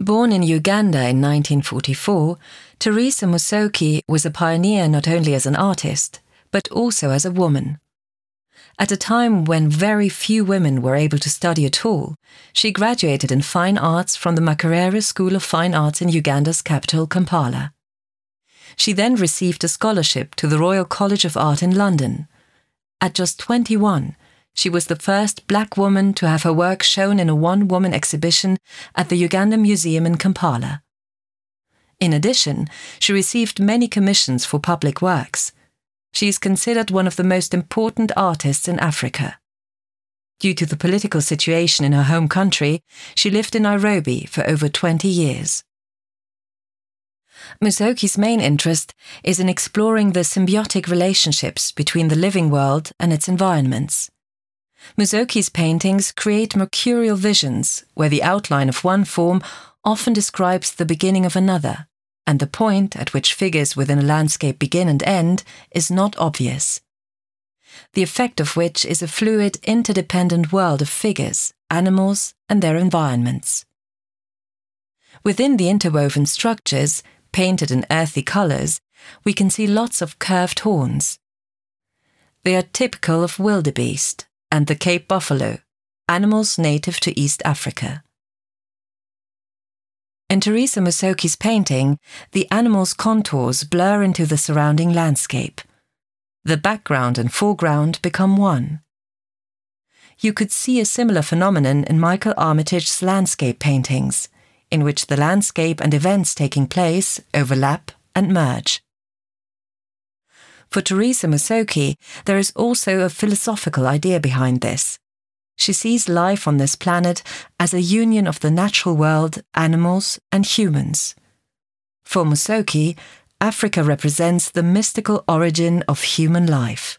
Born in Uganda in 1944, Theresa Musoke was a pioneer not only as an artist, but also as a woman. At a time when very few women were able to study at all, she graduated in fine arts from the Makerere School of Fine Arts in Uganda's capital, Kampala. She then received a scholarship to the Royal College of Art in London. At just 21, she was the first black woman to have her work shown in a one woman exhibition at the Uganda Museum in Kampala. In addition, she received many commissions for public works. She is considered one of the most important artists in Africa. Due to the political situation in her home country, she lived in Nairobi for over 20 years. Musoke's main interest is in exploring the symbiotic relationships between the living world and its environments. Musoke's paintings create mercurial visions where the outline of one form often describes the beginning of another, and the point at which figures within a landscape begin and end is not obvious. The effect of which is a fluid, interdependent world of figures, animals, and their environments. Within the interwoven structures, painted in earthy colours, we can see lots of curved horns. They are typical of wildebeest and the Cape buffalo, animals native to East Africa. In Theresa Musoke's painting, the animal's contours blur into the surrounding landscape. The background and foreground become one. You could see a similar phenomenon in Michael Armitage's landscape paintings in which the landscape and events taking place overlap and merge. For Theresa Musoke, there is also a philosophical idea behind this. She sees life on this planet as a union of the natural world, animals, and humans. For Musoke, Africa represents the mystical origin of human life.